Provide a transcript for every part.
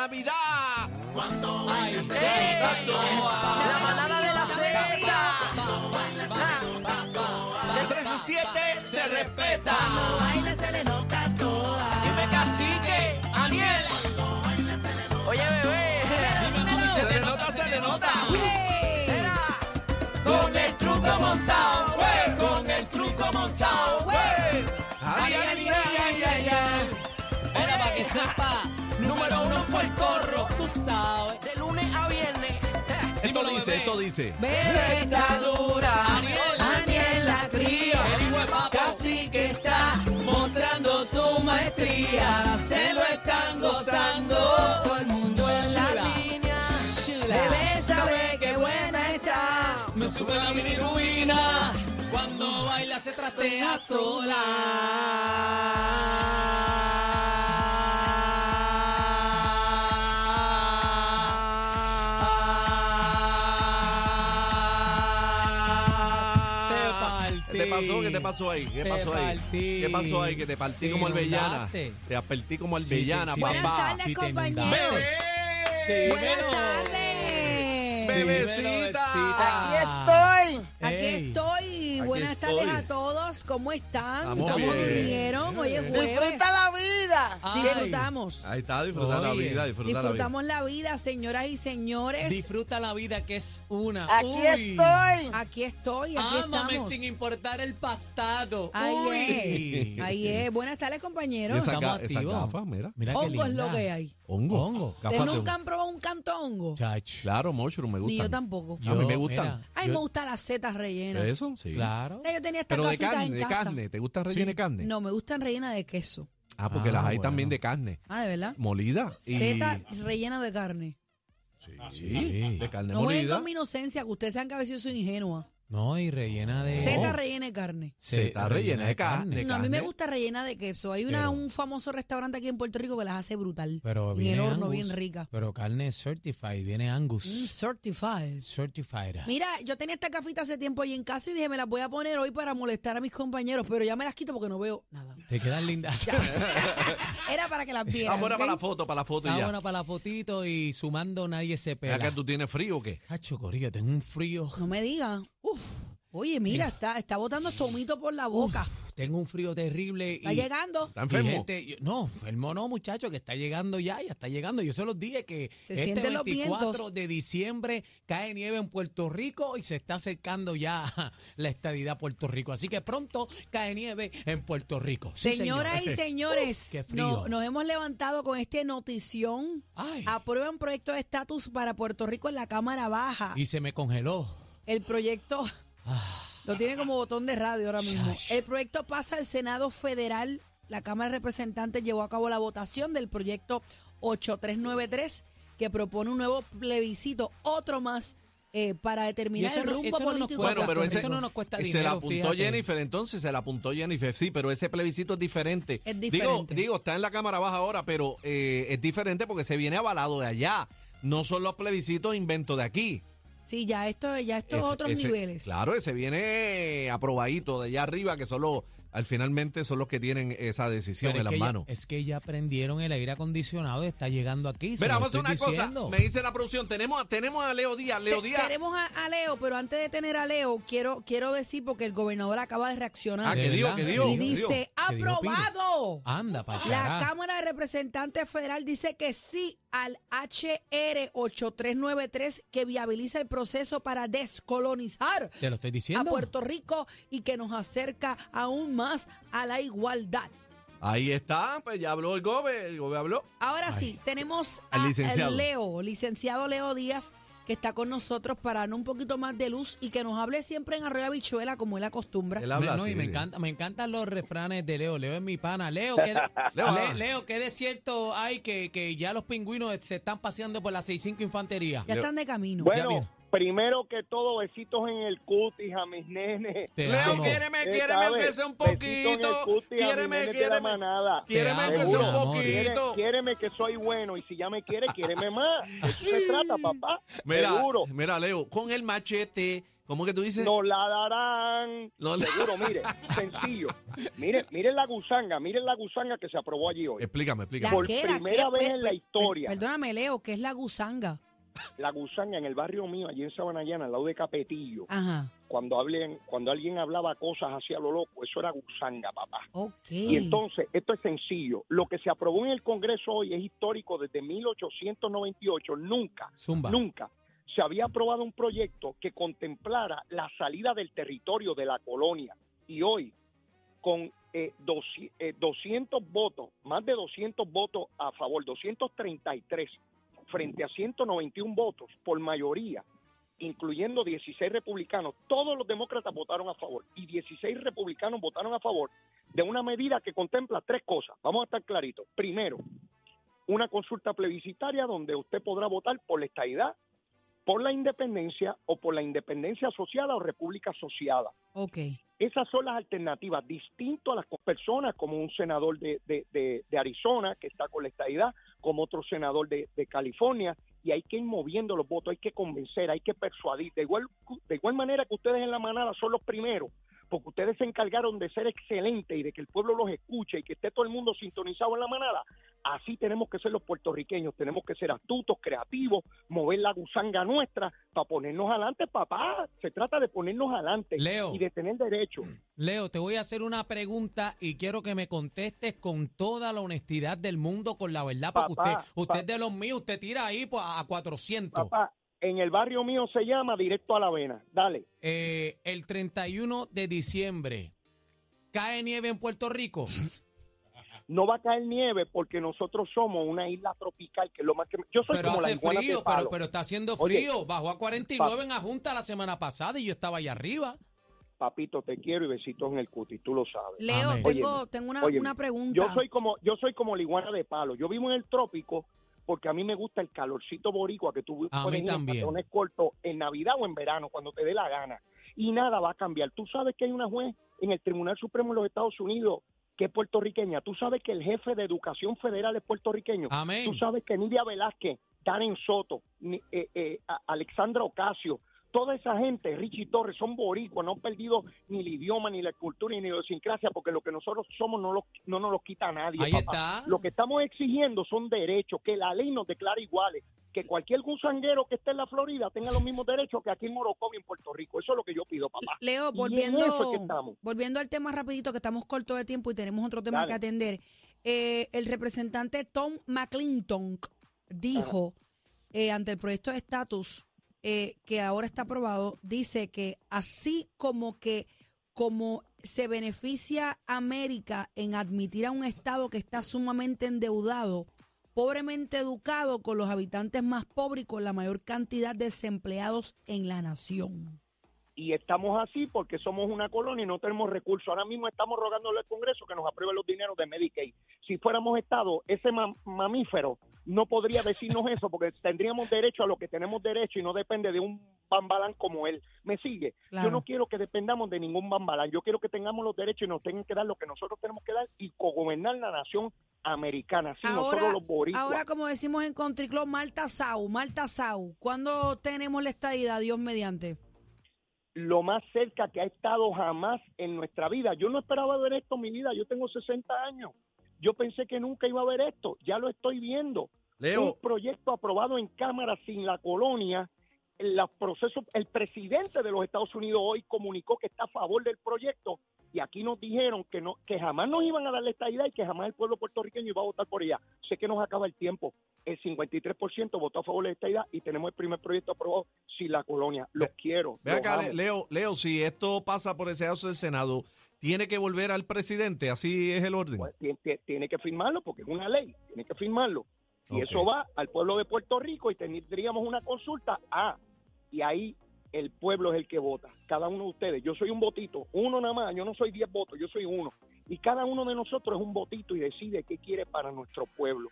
Navidad. La manada de la Z. De 3 a 7 se respeta. Baile se le nota dice, esto dice. Bebé está dura. Aniel. La cría. Casi que está mostrando su maestría. Se lo están gozando. Todo el mundo en la línea. Bebé sabe que buena está. Me sube la mini ruina cuando baila se trastea sola. Pasó? ¿Qué te pasó ahí? ¿Qué Te pasó ahí? partí. ¿Qué pasó ahí? Que te partí Te como albellana. Te apartí como Sí, albellana, sí, Buenas papá. tardes, Si te compañeros. ¡Bebé! Buenas tardes. Bebecita. Aquí estoy. Aquí estoy. Buenas estoy. tardes a todos. ¿Cómo están? Estamos ¿Cómo bien. durmieron? Hoy es jueves. Disfruta la vida. Ay. Disfrutamos. Ahí está, disfrutar la vida, disfrutar la vida. Disfrutamos la vida, señoras y señores. Disfruta la vida que es una. Aquí Uy. estoy. Aquí estoy, aquí Ámame estamos. sin importar el pasado. Ahí Uy. es. Ahí es. Buenas tardes, compañeros. esa, Estamos ga- esa activos. gafa, mira. Mira qué es lo que hay. Hongo. Hongo. ¿Ustedes de nunca hongo. han probado un canto hongo? Chach. Claro, mushroom, me Ni gustan. yo tampoco. A mí me gustan. mira, Ay, yo- me gustan las setas rellenas. ¿Eso? Sí. Claro. O sea, yo tenía estas Pero de gafitas carne, en de casa. carne. ¿Te gustan rellena de carne? No, me gustan rellenas de queso. Ah, porque Ah, las hay bueno. también de carne. Ah, ¿de verdad? Molida. y- Seta rellena de carne. Sí, de carne No jueguen molida. con mi inocencia, que ustedes sean que a veces yo soy ingenua. No, y rellena de. Seta rellena de carne. Seta rellena de carne. de No, a mí me gusta rellena de queso. Hay una, Pero- un famoso restaurante aquí en Puerto Rico que las hace brutal. Pero en viene el horno, Angus, bien rica. Pero carne certified, viene Mm, Angus. certified. Certified. Mira, yo tenía esta gafita hace tiempo ahí en casa y dije, me las voy a poner hoy para molestar a mis compañeros, pero ya me las quito porque no veo nada. Te quedan lindas. Era para que las vieran. Ah, bueno, ¿ok? para la foto, para la foto y Está ya. buena para la fotito y sumando nadie se ¿Era pega. que tú tienes frío o qué? Hacho, Corillo, tengo un frío. No me digas. Uf. Oye, mira, está, está botando estomito por la boca. Tengo un frío terrible. Está y- llegando. ¿Está enfermo? gente- yo- no, enfermo no, muchacho, que está llegando ya, ya está llegando. Yo se los dije que Se este sienten los 24 vientos. de diciembre cae nieve en Puerto Rico y se está acercando ya la estadidad a Puerto Rico. Así que pronto cae nieve en Puerto Rico. Sí, Señoras señor. y señores, Uf, qué frío. no- nos hemos levantado con este notición. Ay. Aprueban proyecto de estatus para Puerto Rico en la Cámara Baja. Y se me congeló. El proyecto lo tiene como botón de radio ahora mismo. El proyecto pasa al Senado Federal. La Cámara de Representantes llevó a cabo la votación del proyecto 8393 que propone un nuevo plebiscito, otro más, eh, para determinar el no- rumbo eso no nos político. Bueno, pero Eso no nos cuesta se dinero, la apuntó fíjate. Jennifer, entonces se la apuntó Jennifer, sí, pero ese plebiscito es diferente. Es Digo, diferente. digo, está en la Cámara Baja ahora, pero eh, es diferente porque se viene avalado de allá. No son los plebiscitos inventos de aquí. Sí, ya esto, ya esto es Ese- otros ese- niveles. Claro, ese viene aprobadito de allá arriba, que son los, al finalmente son los que tienen esa decisión Pero en es, las que ya, manos. es que ya prendieron el aire acondicionado y está llegando aquí. Mira, vamos a una diciendo. cosa. Me dice la producción, tenemos, tenemos a Leo Díaz. Leo Te- Díaz. Tenemos a, a Leo, pero antes de tener a Leo, quiero, quiero decir, porque el gobernador acaba de reaccionar. Ah, ¿De que que y dice, aprobado. Anda, para La Cámara de Representantes Federal dice que sí al HR 8393 que viabiliza el proceso para descolonizar Te lo estoy a diciendo. Puerto Rico y que nos acerca aún más a la igualdad. Ahí está, pues ya habló el gobe, el gobe habló. Ahora sí, tenemos Al a licenciado. Leo, licenciado Leo Díaz, que está con nosotros para darnos un poquito más de luz y que nos hable siempre en arroyo habichuela como él acostumbra. Él habla no, y así. me encanta, me encantan los refranes de Leo. Leo es mi pana. Leo, ¿qué, de- Leo, Le- ah. Leo, ¿qué desierto hay que, que ya los pingüinos se están paseando por la 65 Infantería? Ya están de camino. Bueno. Primero que todo, besitos en el cutis a mis nenes. Te Leo, amo. quiéreme, Eh, quiéreme aunque sea un poquito. cutis Quiéreme, quiéreme. manada. Quiéreme aunque sea un poquito. Quiéreme que soy bueno y si ya me quiere, quiéreme más. ¿De eso se trata, papá? Mira, Seguro. mira, Leo, con el machete, ¿Cómo que tú dices? Nos la darán. No la- Seguro, mire, sencillo. Mire, miren la gusanga, miren la gusanga que se aprobó allí hoy. Explícame, explícame. Por primera vez per- en la per- historia. Perdóname, Leo, que es la gusanga. La gusanga en el barrio mío, allí en Sabanayana, al lado de Capetillo, Ajá. cuando, hablen, cuando alguien hablaba cosas hacia lo loco, eso era gusanga, papá. Y entonces, esto es sencillo. Lo que se aprobó en el Congreso hoy es histórico desde 1898. Nunca, Zumba. nunca se había aprobado un proyecto que contemplara la salida del territorio de la colonia. Y hoy, con eh, doci- eh, 200 votos, más de 200 votos a favor, 233 frente a 191 votos por mayoría, incluyendo 16 republicanos, todos los demócratas votaron a favor y 16 republicanos votaron a favor de una medida que contempla tres cosas. Vamos a estar claritos. Primero, una consulta plebiscitaria donde usted podrá votar por la estadidad, por la independencia o por la independencia asociada o república asociada. Ok. Esas son las alternativas, distinto a las personas como un senador de, de- de- Arizona que está con la estadidad, como otro senador de, de California, y hay que ir moviendo los votos, hay que convencer, hay que persuadir. De igual, de igual manera que ustedes en la manada son los primeros, porque ustedes se encargaron de ser excelentes y de que el pueblo los escuche y que esté todo el mundo sintonizado en la manada, así tenemos que ser los puertorriqueños, tenemos que ser astutos, creativos, mover la gusanga nuestra para ponernos adelante, papá. Se trata de ponernos adelante Leo. y de tener derecho. Leo, te voy a hacer una pregunta y quiero que me contestes con toda la honestidad del mundo, con la verdad, porque Papá, usted, usted es de los míos, usted tira ahí pues, a 400. Papá, en el barrio mío se llama Directo a la Avena. Dale. Eh, el 31 de diciembre, ¿cae nieve en Puerto Rico? No va a caer nieve porque nosotros somos una isla tropical, que es lo más que... Yo soy Pero como la hace de frío, palo. pero, pero está haciendo Oye, frío. Bajó a 49 en la Junta la semana pasada y yo estaba allá arriba. Papito, te quiero y besitos en el cutis, tú lo sabes. Leo, Amén. tengo, tengo una, óyeme, una pregunta. Yo soy como yo soy como la iguana de palo. Yo vivo en el trópico porque a mí me gusta el calorcito boricua que tú A puedes mí en pantalones cortos en Navidad o en verano, cuando te dé la gana. Y nada va a cambiar. Tú sabes que hay una juez en el Tribunal Supremo de los Estados Unidos que es puertorriqueña. Tú sabes que el jefe de Educación Federal es puertorriqueño. Amén. Tú sabes que Nidia Velázquez, Karen Soto, eh, eh, Alexandra Ocasio, toda esa gente, Richie Torres, son boricuas, no han perdido ni el idioma, ni la cultura, ni la idiosincrasia, porque lo que nosotros somos no, lo- no nos lo quita nadie. Ahí papá. está. Lo que estamos exigiendo son derechos, que la ley nos declare iguales, que cualquier gusanguero que esté en la Florida tenga los mismos derechos que aquí en Morocco y en Puerto Rico. Eso es lo que yo pido, papá. Leo, volviendo, es que volviendo al tema rapidito, que estamos cortos de tiempo y tenemos otro tema Dale. que atender. Eh, el representante Tom McClinton dijo eh, ante el proyecto de estatus eh, que ahora está aprobado, dice que así como que como se beneficia América en admitir a un Estado que está sumamente endeudado, pobremente educado, con los habitantes más pobres y con la mayor cantidad de desempleados en la nación. y estamos así porque somos una colonia y no tenemos recursos. Ahora mismo estamos rogándole al Congreso que nos apruebe los dineros de Medicaid. Si fuéramos Estado, ese ma- mamífero no podría decirnos eso porque tendríamos derecho a lo que tenemos derecho y no depende de un bambalán como él. ¿Me sigue? Claro. Yo no quiero que dependamos de ningún bambalán. Yo quiero que tengamos los derechos y nos tengan que dar lo que nosotros tenemos que dar y cogobernar la nación americana. Ahora, los boricuas. ahora, como decimos en Country Club, Malta Sau, Malta Sau. ¿Cuándo tenemos la estadidad, Dios mediante? lo más cerca que ha estado jamás en nuestra vida. Yo no esperaba ver esto en mi vida, yo tengo 60 años. Yo pensé que nunca iba a ver esto, ya lo estoy viendo. Leo, Un proyecto aprobado en Cámara sin la colonia. El, la proceso, el presidente de los Estados Unidos hoy comunicó que está a favor del proyecto y aquí nos dijeron que no que jamás nos iban a darle esta idea y que jamás el pueblo puertorriqueño iba a votar por ella. Sé que nos acaba el tiempo. El 53% votó a favor de esta idea y tenemos el primer proyecto aprobado sin la colonia. Los quiero. ve los acá. Leo, Leo, si esto pasa por ese House del Senado, tiene que volver al presidente, así es el orden. Pues, tiene que firmarlo porque es una ley, tiene que firmarlo. Y eso va al pueblo de Puerto Rico y tendríamos una consulta. Ah, y ahí el pueblo es el que vota, cada uno de ustedes. Yo soy un votito, uno nada más, yo no soy 10 votos, yo soy uno. Y cada uno de nosotros es un votito y decide qué quiere para nuestro pueblo,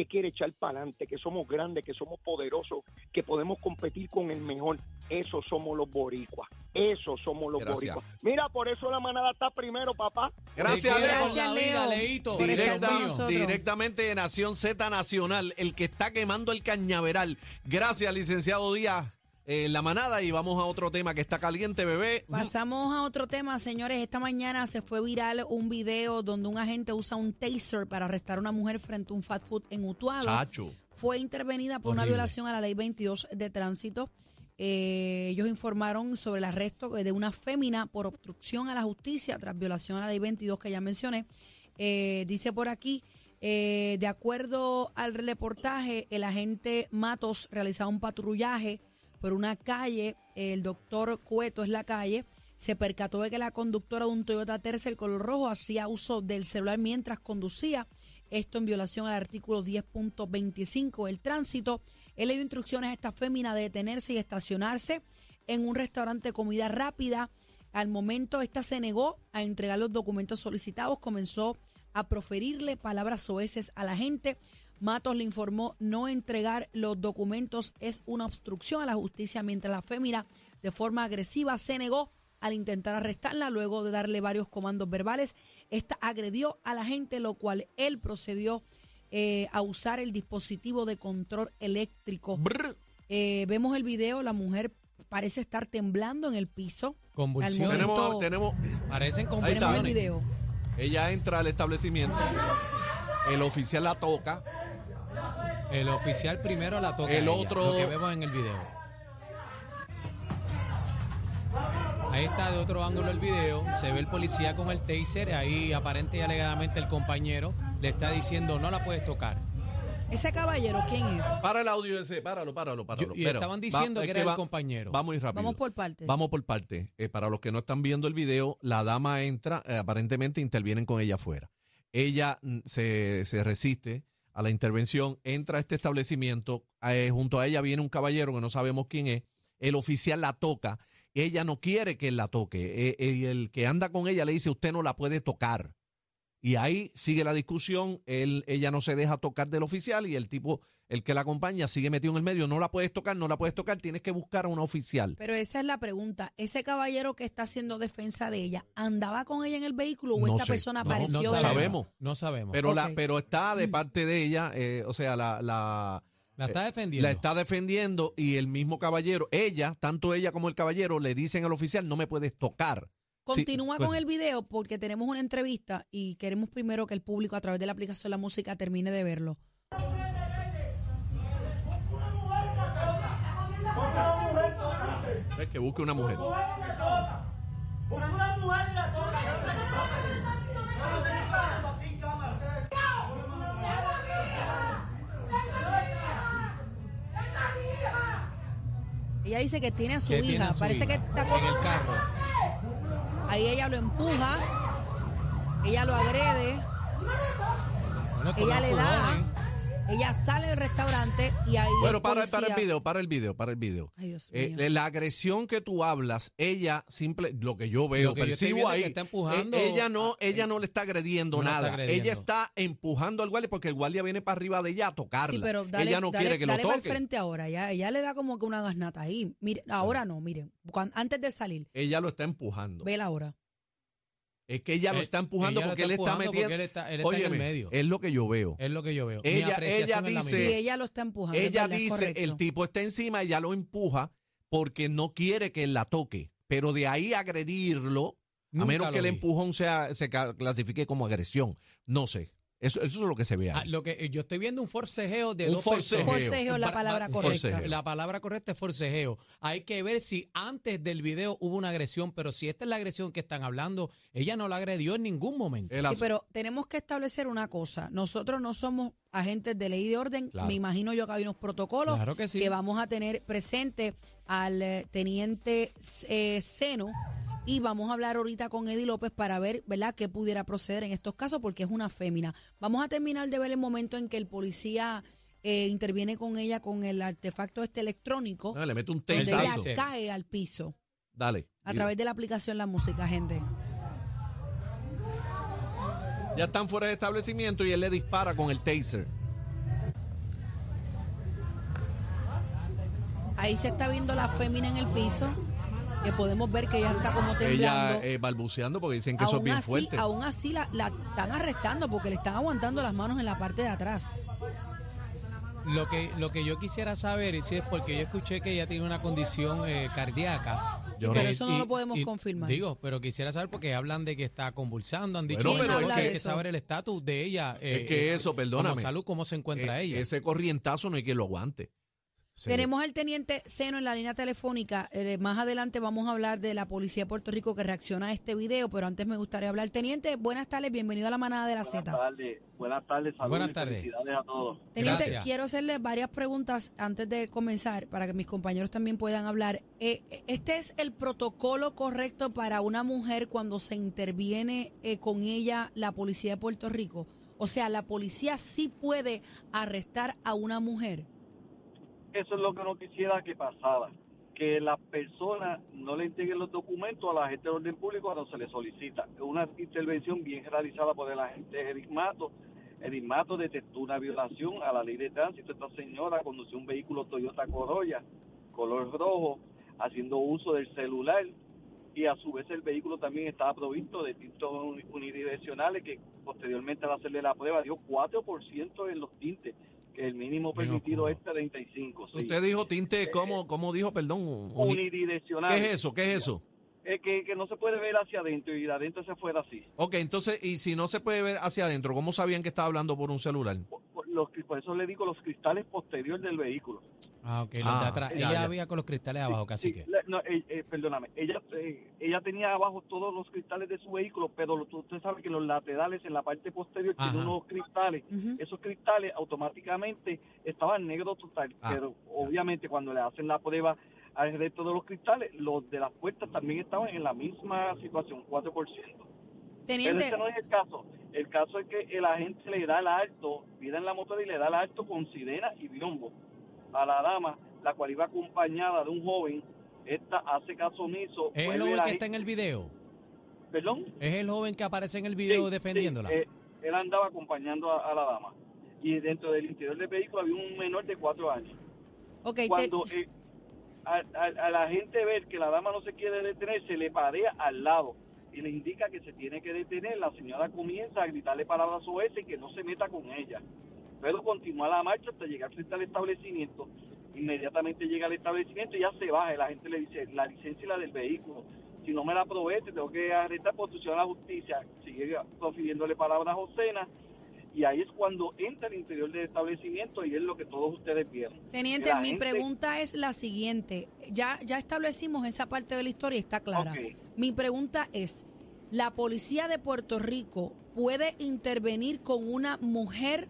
qué quiere echar para adelante, que somos grandes, que somos poderosos, que podemos competir con el mejor. Esos somos los boricuas, esos somos los Gracias. boricuas. Mira, por eso la manada está primero, papá. Gracias, Leo. Gracias, Leo. Leito. Directa- directamente de Nación Z Nacional, el que está quemando el cañaveral. Gracias, licenciado Díaz. En la manada y vamos a otro tema que está caliente, bebé. Pasamos a otro tema, señores. Esta mañana se fue viral un video donde un agente usa un taser para arrestar a una mujer frente a un fast food en Utuado. Chacho. Fue intervenida por una violación a la ley 22 de tránsito. Eh, ellos informaron sobre el arresto de una fémina por obstrucción a la justicia tras violación a la ley 22 que ya mencioné. Eh, dice por aquí, eh, de acuerdo al reportaje, el agente Matos realizaba un patrullaje por una calle, el doctor Cueto es la calle, se percató de que la conductora de un Toyota Tercel color rojo hacía uso del celular mientras conducía, esto en violación al artículo 10.25 del tránsito. Él le dio instrucciones a esta fémina de detenerse y estacionarse en un restaurante de comida rápida. Al momento, esta se negó a entregar los documentos solicitados, comenzó a proferirle palabras soeces a la gente. Matos le informó no entregar los documentos es una obstrucción a la justicia, mientras la fémina de forma agresiva se negó al intentar arrestarla luego de darle varios comandos verbales. Esta agredió a la gente, lo cual él procedió eh, a usar el dispositivo de control eléctrico. Eh, vemos el video, la mujer parece estar temblando en el piso. Convulsiones. Momento- Tenemos, tenemos, Parecen está. Tenemos el convulsiones. video. ella entra al establecimiento, el oficial la toca, El oficial primero la toca. El ella, otro- Lo que vemos en el video. Ahí está de otro ángulo el video. Se ve el policía con el taser. Ahí aparente y alegadamente el compañero le está diciendo no la puedes tocar. Ese caballero, ¿quién es? para el audio ese, páralo, páralo, páralo. Yo- y Pero estaban diciendo es que era el compañero. Va muy rápido. Vamos por partes. Vamos por parte. Eh, para los que no están viendo el video, la dama entra, eh, aparentemente intervienen con ella afuera. Ella mm, se, se resiste a la intervención, entra a este establecimiento, eh, junto a ella viene un caballero que no sabemos quién es, el oficial la toca, ella no quiere que él la toque, eh, eh, el que anda con ella le dice, usted no la puede tocar. Y ahí sigue la discusión, él, ella no se deja tocar del oficial y el tipo, el que la acompaña, sigue metido en el medio, no la puedes tocar, no la puedes tocar, tienes que buscar a una oficial. Pero esa es la pregunta. ¿Ese caballero que está haciendo defensa de ella, andaba con ella en el vehículo o No esta sé. persona No, apareció? no la- sabemos. No sabemos. Pero, la, pero está de parte de ella, eh, o sea, la, la, la está defendiendo. la está defendiendo y el mismo caballero, ella, tanto ella como el caballero, le dicen al oficial, no me puedes tocar. Sí, Continúa pues, con el video porque tenemos una entrevista y queremos primero que el público a través de la aplicación de la música termine de verlo. Es que busque una mujer. Ella dice que tiene a su tiene hija. a su Parece hija que está con- en el carro. Ahí ella lo empuja, ella lo agrede, Bueno, ella le da. Ella sale del restaurante y ahí Bueno, el para, para el video, para el video, para el video. Ay, Dios Eh, mío. la agresión que tú hablas, ella simple, lo que yo veo, que percibo ahí, que está empujando eh, ella no, ella no le está agrediendo No la está nada, agrediendo. ella está empujando al guardia porque el guardia viene para arriba de ella a tocarla. Sí, pero dale, ella no dale- quiere que lo dale para el toque. frente ahora. Ya, ella le da como que una gasnata ahí. Mire, ahora no, miren. antes de salir, Ella lo está empujando. vela ahora. Es que ella lo Eh, está empujando lo porque está él está empujando porque metiendo. él está- él está en el Óyeme, medio. Es lo que yo veo. Es lo que yo veo. Ella- Mi ella dice- Sí, ella lo está empujando. ella verdad, dice, correcto. el tipo está encima, ella lo empuja porque no quiere que él la toque. Pero de ahí agredirlo, a menos que el vi. empujón sea, se clasifique como agresión. No sé. Eso, eso es lo que se ve ahí. Ah, lo que yo estoy viendo un forcejeo de Un dos forcejeo. personas. Forcejeo es la palabra correcta. Forcejeo. La palabra correcta es forcejeo. Hay que ver si antes del video hubo una agresión, pero si esta es la agresión que están hablando, ella no la agredió en ningún momento. Sí, pero tenemos que establecer una cosa. Nosotros no somos agentes de ley y de orden. Claro. Me imagino yo que hay unos protocolos Claro que sí. vamos a tener presente al eh, teniente eh, Seno y vamos a hablar ahorita con Eddie López para ver, ¿verdad?, qué pudiera proceder en estos casos porque es una fémina. Vamos a terminar de ver el momento en que el policía eh, interviene con ella con el artefacto este electrónico le mete un donde ella cae al piso Dale. a través de la aplicación La Música, gente. Ya están fuera de establecimiento y él le dispara con el taser. Ahí se está viendo la fémina en el piso, que podemos ver que ella está como temblando. Ella eh, balbuceando porque dicen que eso es aún bien así, fuerte. aún así la, la están arrestando porque le están aguantando las manos en la parte de atrás. Lo que, lo que yo quisiera saber y si es porque yo escuché que ella tiene una condición eh, cardíaca. Sí, pero eso no lo podemos confirmar. Digo, pero quisiera saber porque hablan de que está convulsando, han dicho Bueno, que hay es que, que- saber el estatus de ella. Es eh, que eh, eso, perdóname. Como salud, cómo se encuentra Eh, ella. Ese corrientazo no hay quien lo aguante. Tenemos al teniente Seno en la línea telefónica. Eh, más adelante vamos a hablar de la policía de Puerto Rico que reacciona a este video, pero antes me gustaría hablar. Teniente, buenas tardes, bienvenido a la manada de la Buenas Z. tardes, buenas tardes, saludos Buenas y tardes. felicidades a todos. Teniente, Gracias. quiero hacerle varias preguntas antes de comenzar para que mis compañeros también puedan hablar. Eh, ¿Este es el protocolo correcto para una mujer cuando se interviene eh, con ella la policía de Puerto Rico? O sea, la policía sí puede arrestar a una mujer. Eso es lo que no quisiera que pasara, que las personas no le entreguen los documentos a la gente de orden público cuando se les solicita. Una intervención bien realizada por el agente Eric Mato. Eric Mato detectó una violación a la ley de tránsito. Esta señora condució un vehículo Toyota Corolla, color rojo, haciendo uso del celular y a su vez el vehículo también estaba provisto de tintos uni- unidireccionales que posteriormente al hacerle la prueba dio 4% en los tintes, el mínimo permitido es 35. sí. Usted dijo tinte, ¿cómo, cómo dijo, perdón? Uni- unidireccional. ¿Qué es eso? ¿Qué es eso? Eh, que, que no se puede ver hacia adentro y de adentro hacia afuera así. Ok, entonces, y si no se puede ver hacia adentro, ¿cómo sabían que estaba hablando por un celular? Los, por eso le digo los cristales posteriores del vehículo. Ah, ok, los Ah, de atrás. ya, ella había con los cristales abajo, casi Sí, que. la- no, eh, eh, perdóname, ella eh, ella tenía abajo todos los cristales de su vehículo, pero usted sabe que los laterales en la parte posterior Ajá. tienen unos cristales. Esos cristales automáticamente estaban negros total, Ah, pero obviamente cuando le hacen la prueba al resto de los cristales, los de las puertas también estaban en la misma situación, 4%. Pero ese no es el caso. El caso es que el agente le da el alto, pide en la motor y le da el alto con sirena y biombo a la dama, la cual iba acompañada de un joven. Esta hace caso omiso. ¿Es el joven que está en el video? ¿Perdón? ¿Es el joven que aparece en el video Sí, defendiéndola? sí, eh, él andaba acompañando a, a la dama. Y dentro del interior del vehículo había un menor de cuatro años. ok, te- Cuando eh, a, a- a la gente ver que la dama no se quiere detener, se le parea al lado y le indica que se tiene que detener. La señora comienza a gritarle palabras ese y que no se meta con ella. Pero continúa la marcha hasta llegar frente al establecimiento. Inmediatamente llega al establecimiento y ya se baja. La gente le dice la licencia y la del vehículo. Si no me la probé, te tengo que arrestar por a la justicia. Sigue profiriéndole palabras obscenas. Y ahí es cuando entra al interior del establecimiento y es lo que todos ustedes vieron. Teniente, La mi gente- pregunta es la siguiente. Ya, ya establecimos esa parte de la historia y está clara. Mi pregunta es, ¿la policía de Puerto Rico puede intervenir con una mujer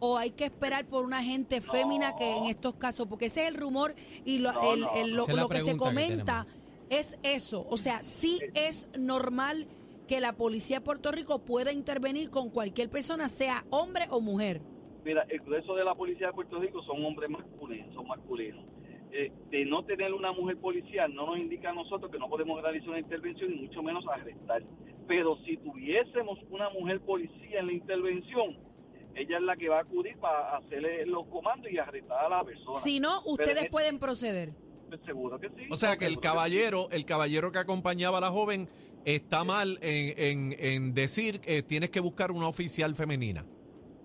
o hay que esperar por una agente fémina que en estos casos, porque ese es el rumor y lo, No, el- no, el- no. lo, que se que comenta es eso. O sea, sí es normal que la policía de Puerto Rico pueda intervenir con cualquier persona, sea hombre o mujer. Mira, el grueso de la policía de Puerto Rico son hombres masculinos, son masculinos. Eh, de no tener una mujer policía no nos indica a nosotros que no podemos realizar una intervención y mucho menos arrestar. Pero si tuviésemos una mujer policía en la intervención, ella es la que va a acudir para hacerle los comandos y arrestar a la persona. Si no, ustedes en- pueden proceder. Seguro que sí. O sea que el caballero, el caballero que acompañaba a la joven está mal en, en- en decir que tienes que buscar una oficial femenina.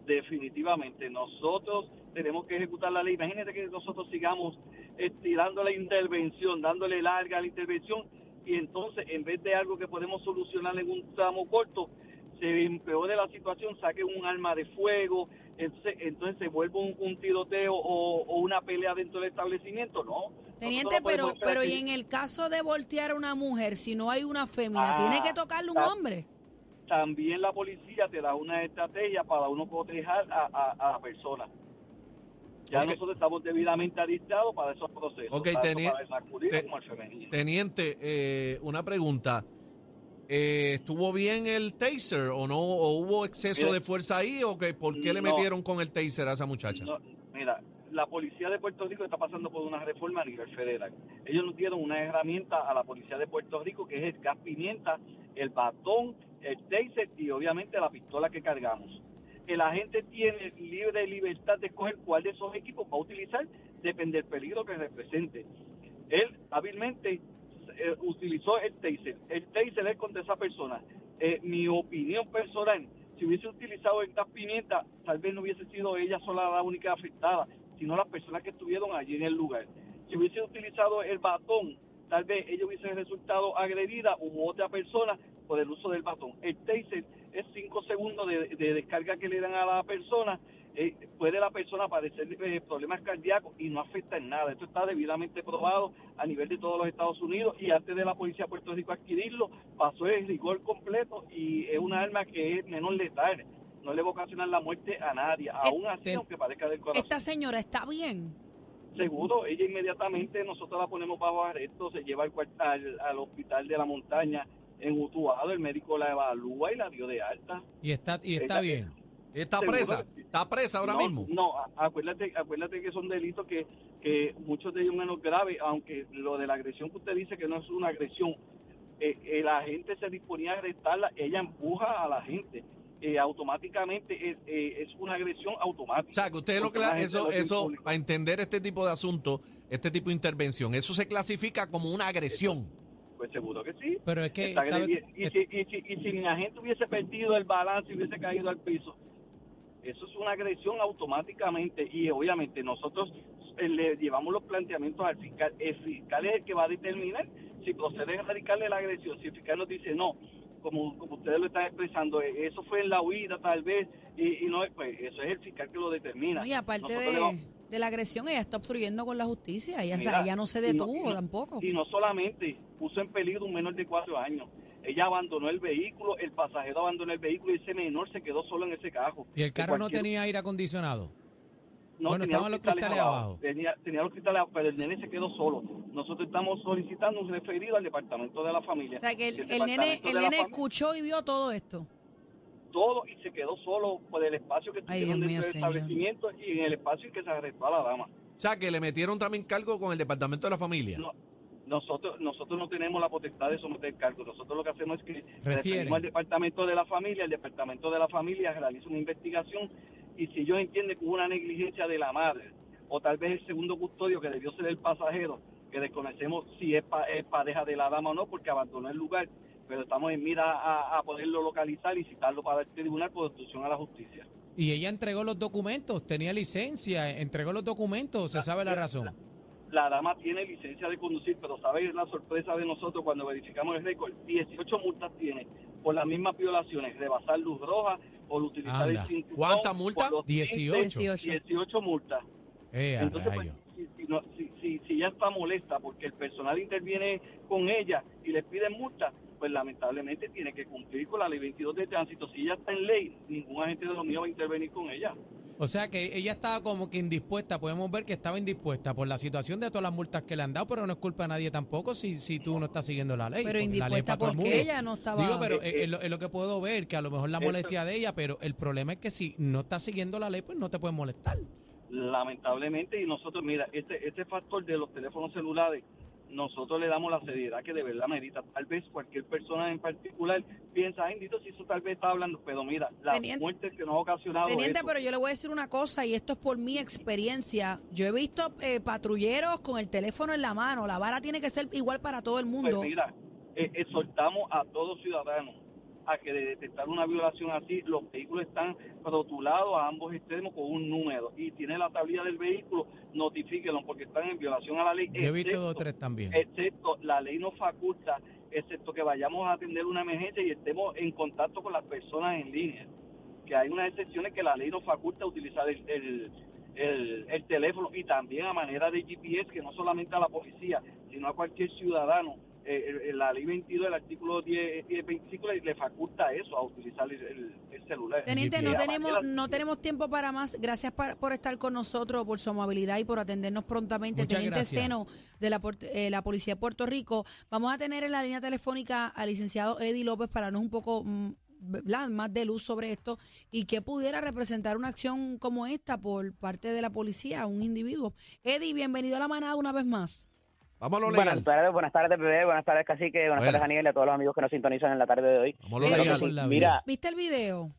Definitivamente, nosotros tenemos que ejecutar la ley. Imagínate que nosotros sigamos estirando la intervención, dándole larga la intervención, y entonces en vez de algo que podemos solucionar en un tramo corto, se empeore la situación, saque un arma de fuego, entonces, entonces se vuelve un, un tiroteo o, o una pelea dentro del establecimiento, ¿no. Teniente, no pero, pero y en el caso de voltear a una mujer, si no hay una fémina, Ah, ¿tiene que tocarle un hombre? también la policía te da una estrategia para uno proteger a, a- a la persona. Ya nosotros estamos debidamente adistrados para esos procesos. Ok, tanto teni- para el masculino te- como el femenino. Teniente, eh, una pregunta. Eh, ¿Estuvo bien el taser o no? ¿O hubo exceso Mira, de fuerza ahí? ¿O que, por qué le metieron con el taser a esa muchacha? No, mira, la policía de Puerto Rico está pasando por una reforma a nivel federal. Ellos nos dieron una herramienta a la policía de Puerto Rico que es el gas pimienta, el batón, el taser y obviamente la pistola que cargamos. El agente tiene libre libertad de escoger cuál de esos equipos va a utilizar, depende del peligro que represente. Él hábilmente eh, utilizó el taser. El taser es contra esa persona. Eh, mi opinión personal, Si hubiese utilizado estas pimientas, tal vez no hubiese sido ella sola la única afectada, sino las personas que estuvieron allí en el lugar. Si hubiese utilizado el batón, tal vez ella hubiese resultado agredida u otra persona por el uso del batón. El taser es cinco segundos de, de descarga que le dan a la persona. Eh, puede la persona padecer eh, problemas cardíacos y no afecta en nada. Esto está debidamente probado a nivel de todos los Estados Unidos y antes de la policía de Puerto Rico adquirirlo, pasó el rigor completo y es una arma que es menos letal. No le va a ocasionar la muerte a nadie, aún así, aunque parezca del corazón. Esta señora está bien. Seguro, ella inmediatamente, nosotros la ponemos bajo arresto, se lleva al, al, al hospital de la montaña en Utuado, el médico la evalúa y la dio de alta. Y está, y está Esta- bien. Está presa, está presa ahora no, mismo. No, acuérdate, acuérdate que son delitos que, que muchos de ellos menos graves, aunque lo de la agresión que usted dice que no es una agresión, eh, eh, la gente se disponía a arrestarla, ella empuja a la gente. Eh, automáticamente es, eh, es una agresión automática. O sea, que ustedes lo Porque cla- la gente eso, eso, para entender este tipo de asunto, este tipo de intervención, eso se clasifica como una agresión. Pues seguro que sí. Pero es que y, si, y, si, y si mi agente hubiese perdido el balance y hubiese caído al piso, eso es una agresión automáticamente y obviamente nosotros eh, le llevamos los planteamientos al fiscal. El fiscal es el que va a determinar si procede a erradicarle la agresión. Si el fiscal nos dice no, como, como ustedes lo están expresando, eh, eso fue en la huida tal vez y, y no, pues eso es el fiscal que lo determina. ¿no? Y aparte vamos- de, de la agresión, ella está obstruyendo con la justicia. Ella, Mira, ella no se y no- detuvo y no- tampoco. Y no solamente puso en peligro un menor de cuatro años, ella abandonó el vehículo, el pasajero abandonó el vehículo y ese menor se quedó solo en ese carro. y el carro no tenía aire acondicionado. No, bueno, tenía estaban los cristales abajo. Tenía, tenía los cristales abajo, pero el nene se quedó solo. Nosotros estamos solicitando un referido al departamento de la familia. O sea, que el, nene, el nene escuchó y vio todo esto. todo y se quedó solo por el espacio que tuvieron dentro del establecimiento y en el espacio en que se arrestó a la dama. O sea, que le metieron también cargo con el departamento de la familia. No, nosotros nosotros no tenemos la potestad de someter cargo. Nosotros lo que hacemos es que Refieren. referimos al departamento de la familia, el departamento de la familia realiza una investigación y si ellos entienden que hubo una negligencia de la madre o tal vez el segundo custodio que debió ser el pasajero, que desconocemos si es, pa- es pareja de la dama o no porque abandonó el lugar, pero estamos en mira a, a poderlo localizar y citarlo para el tribunal por obstrucción a la justicia. Y ella entregó los documentos, tenía licencia, entregó los documentos, se sabe la razón. la dama tiene licencia de conducir, pero ¿sabes la sorpresa de nosotros cuando verificamos el récord? 18 multas tiene por las mismas violaciones, rebasar luz roja, por utilizar Anda. el cinturón. ¿Cuántas multas? por los 18. tintes, 18. 18 multas. Eh, Entonces, pues, si, si, no- si, si- si ella está molesta porque el personal interviene con ella y le piden multa, pues lamentablemente tiene que cumplir con la ley 22 de tránsito. Si ella está en ley, ningún agente de los míos va a intervenir con ella. O sea que ella estaba como que indispuesta, podemos ver que estaba indispuesta por la situación de todas las multas que le han dado, pero no es culpa de nadie tampoco si, si tú no estás siguiendo la ley. Pero ley indispuesta porque ella no estaba. Digo, pero es, es lo, es lo que puedo ver, que a lo mejor la molestia de ella, pero el problema es que si no estás siguiendo la ley, pues no te pueden molestar. lamentablemente y nosotros mira este este factor de los teléfonos celulares nosotros le damos la seriedad que de verdad merita tal vez cualquier persona en particular piensa ay si eso tal vez está hablando pero mira la Teniente- muerte que nos ha ocasionado Teniente, pero yo le voy a decir una cosa y esto es por mi experiencia. Yo he visto eh, patrulleros con el teléfono en la mano. La vara tiene que ser igual para todo el pues mundo. mira eh, exhortamos a todos ciudadanos a que de detectar una violación así, los vehículos están rotulados a ambos extremos con un número y tiene la tablilla del vehículo, notifíquenlo porque están en violación a la ley. Yo he visto dos o tres también. excepto la ley nos faculta, excepto que vayamos a atender una emergencia y estemos en contacto con las personas en línea. Que hay unas excepciones que la ley nos faculta utilizar el, el, el- el teléfono y también a manera de GPS, que no solamente a la policía, sino a cualquier ciudadano. Eh, el- el- la ley 22, el artículo 10, 10 25 le, le faculta eso, a utilizar el, el- el celular. Teniente, no tenemos, no tenemos tiempo para más. Gracias par- por estar con nosotros, por su amabilidad y por atendernos prontamente. Muchas Teniente gracias. Seno de la, eh, la Policía de Puerto Rico. Vamos a tener en la línea telefónica al licenciado Eddie López para darnos un poco mm, más de luz sobre esto y que pudiera representar una acción como esta por parte de la policía a un individuo. Eddie, bienvenido a la manada una vez más. Vamos a lo legal. Buenas tardes, buenas tardes, bebé, buenas tardes, cacique, buenas Buenas. tardes, Aníbal, y a todos los amigos que nos sintonizan en la tarde de hoy. Vamos a lo legal. sí. con la Mira, ¿Viste el video?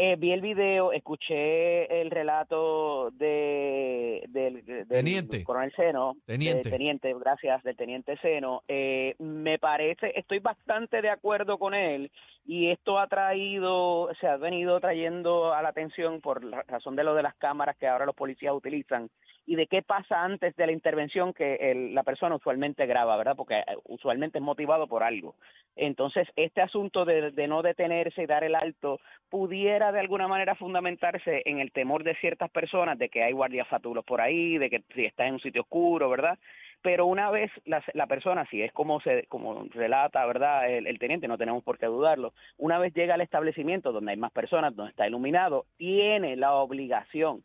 eh, vi el video, escuché el relato de, del, del Teniente. coronel Seno. Teniente. del teniente, gracias, del teniente Seno. Eh, me parece, estoy bastante de acuerdo con él Y esto ha traído, se ha venido trayendo a la atención por la razón de lo de las cámaras que ahora los policías utilizan y de qué pasa antes de la intervención que el- la persona usualmente graba, ¿verdad? Porque eh, usualmente es motivado por algo. Entonces, este asunto de, de no detenerse y dar el alto pudiera de alguna manera fundamentarse en el temor de ciertas personas de que hay guardias fatulos por ahí, de que si está en un sitio oscuro, ¿verdad? Pero una vez la, la persona, si es como se como relata, ¿verdad? El, el teniente, no tenemos por qué dudarlo, una vez llega al establecimiento donde hay más personas, donde está iluminado, tiene la obligación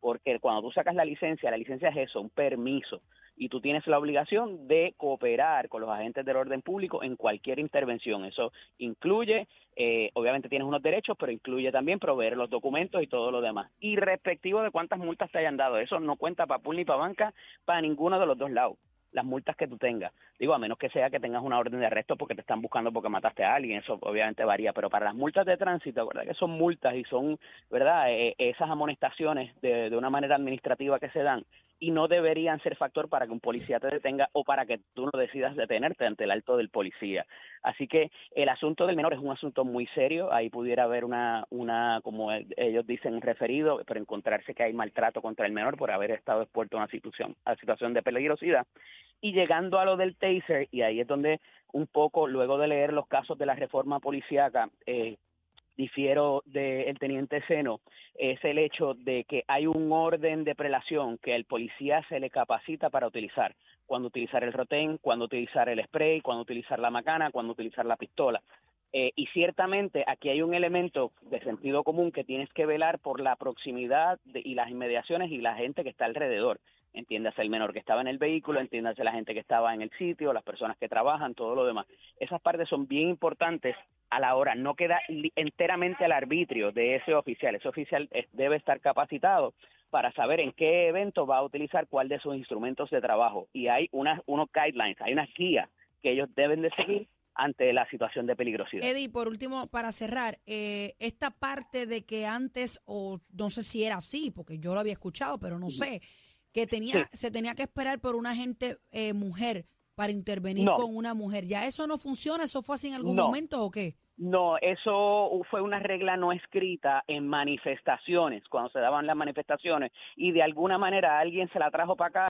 porque cuando tú sacas la licencia, la licencia es eso, un permiso, y tú tienes la obligación de cooperar con los agentes del orden público en cualquier intervención. Eso incluye, eh, obviamente tienes unos derechos, pero incluye también proveer los documentos y todo lo demás. Y respectivo de cuántas multas te hayan dado, eso no cuenta para pool ni para banca, para ninguno de los dos lados las multas que tú tengas. Digo, a menos que sea que tengas una orden de arresto porque te están buscando porque mataste a alguien, eso obviamente varía, pero para las multas de tránsito, ¿verdad? Que son multas y son, ¿verdad? Eh, esas amonestaciones de, de una manera administrativa que se dan y no deberían ser factor para que un policía te detenga o para que tú no decidas detenerte ante el alto del policía. Así que el asunto del menor es un asunto muy serio, ahí pudiera haber una, una como ellos dicen, un referido, pero encontrarse que hay maltrato contra el menor por haber estado expuesto a una situación, a situación de peligrosidad. Y llegando a lo del taser, y ahí es donde un poco, luego de leer los casos de la reforma policíaca, eh, difiero del teniente Seno, es el hecho de que hay un orden de prelación que el policía se le capacita para utilizar. Cuando utilizar el rotén, cuando utilizar el spray, cuando utilizar la macana, cuando utilizar la pistola. Eh, y ciertamente aquí hay un elemento de sentido común que tienes que velar por la proximidad de, y las inmediaciones y la gente que está alrededor. Entiéndase el menor que estaba en el vehículo, entiéndase la gente que estaba en el sitio, las personas que trabajan, todo lo demás. Esas partes son bien importantes a la hora. No queda enteramente al arbitrio de ese oficial. Ese oficial debe estar capacitado para saber en qué evento va a utilizar cuál de sus instrumentos de trabajo. Y hay unas, unos guidelines, hay unas guías que ellos deben de seguir ante la situación de peligrosidad. Eddie, por último, para cerrar, eh, esta parte de que antes, o no sé si era así, porque yo lo había escuchado, pero no sé, que tenía, Sí. se tenía que esperar por una agente eh, mujer para intervenir No. con una mujer. ¿Ya eso no funciona? ¿Eso fue así en algún No. momento o qué? No, eso fue una regla no escrita en manifestaciones, cuando se daban las manifestaciones, y de alguna manera alguien se la trajo para acá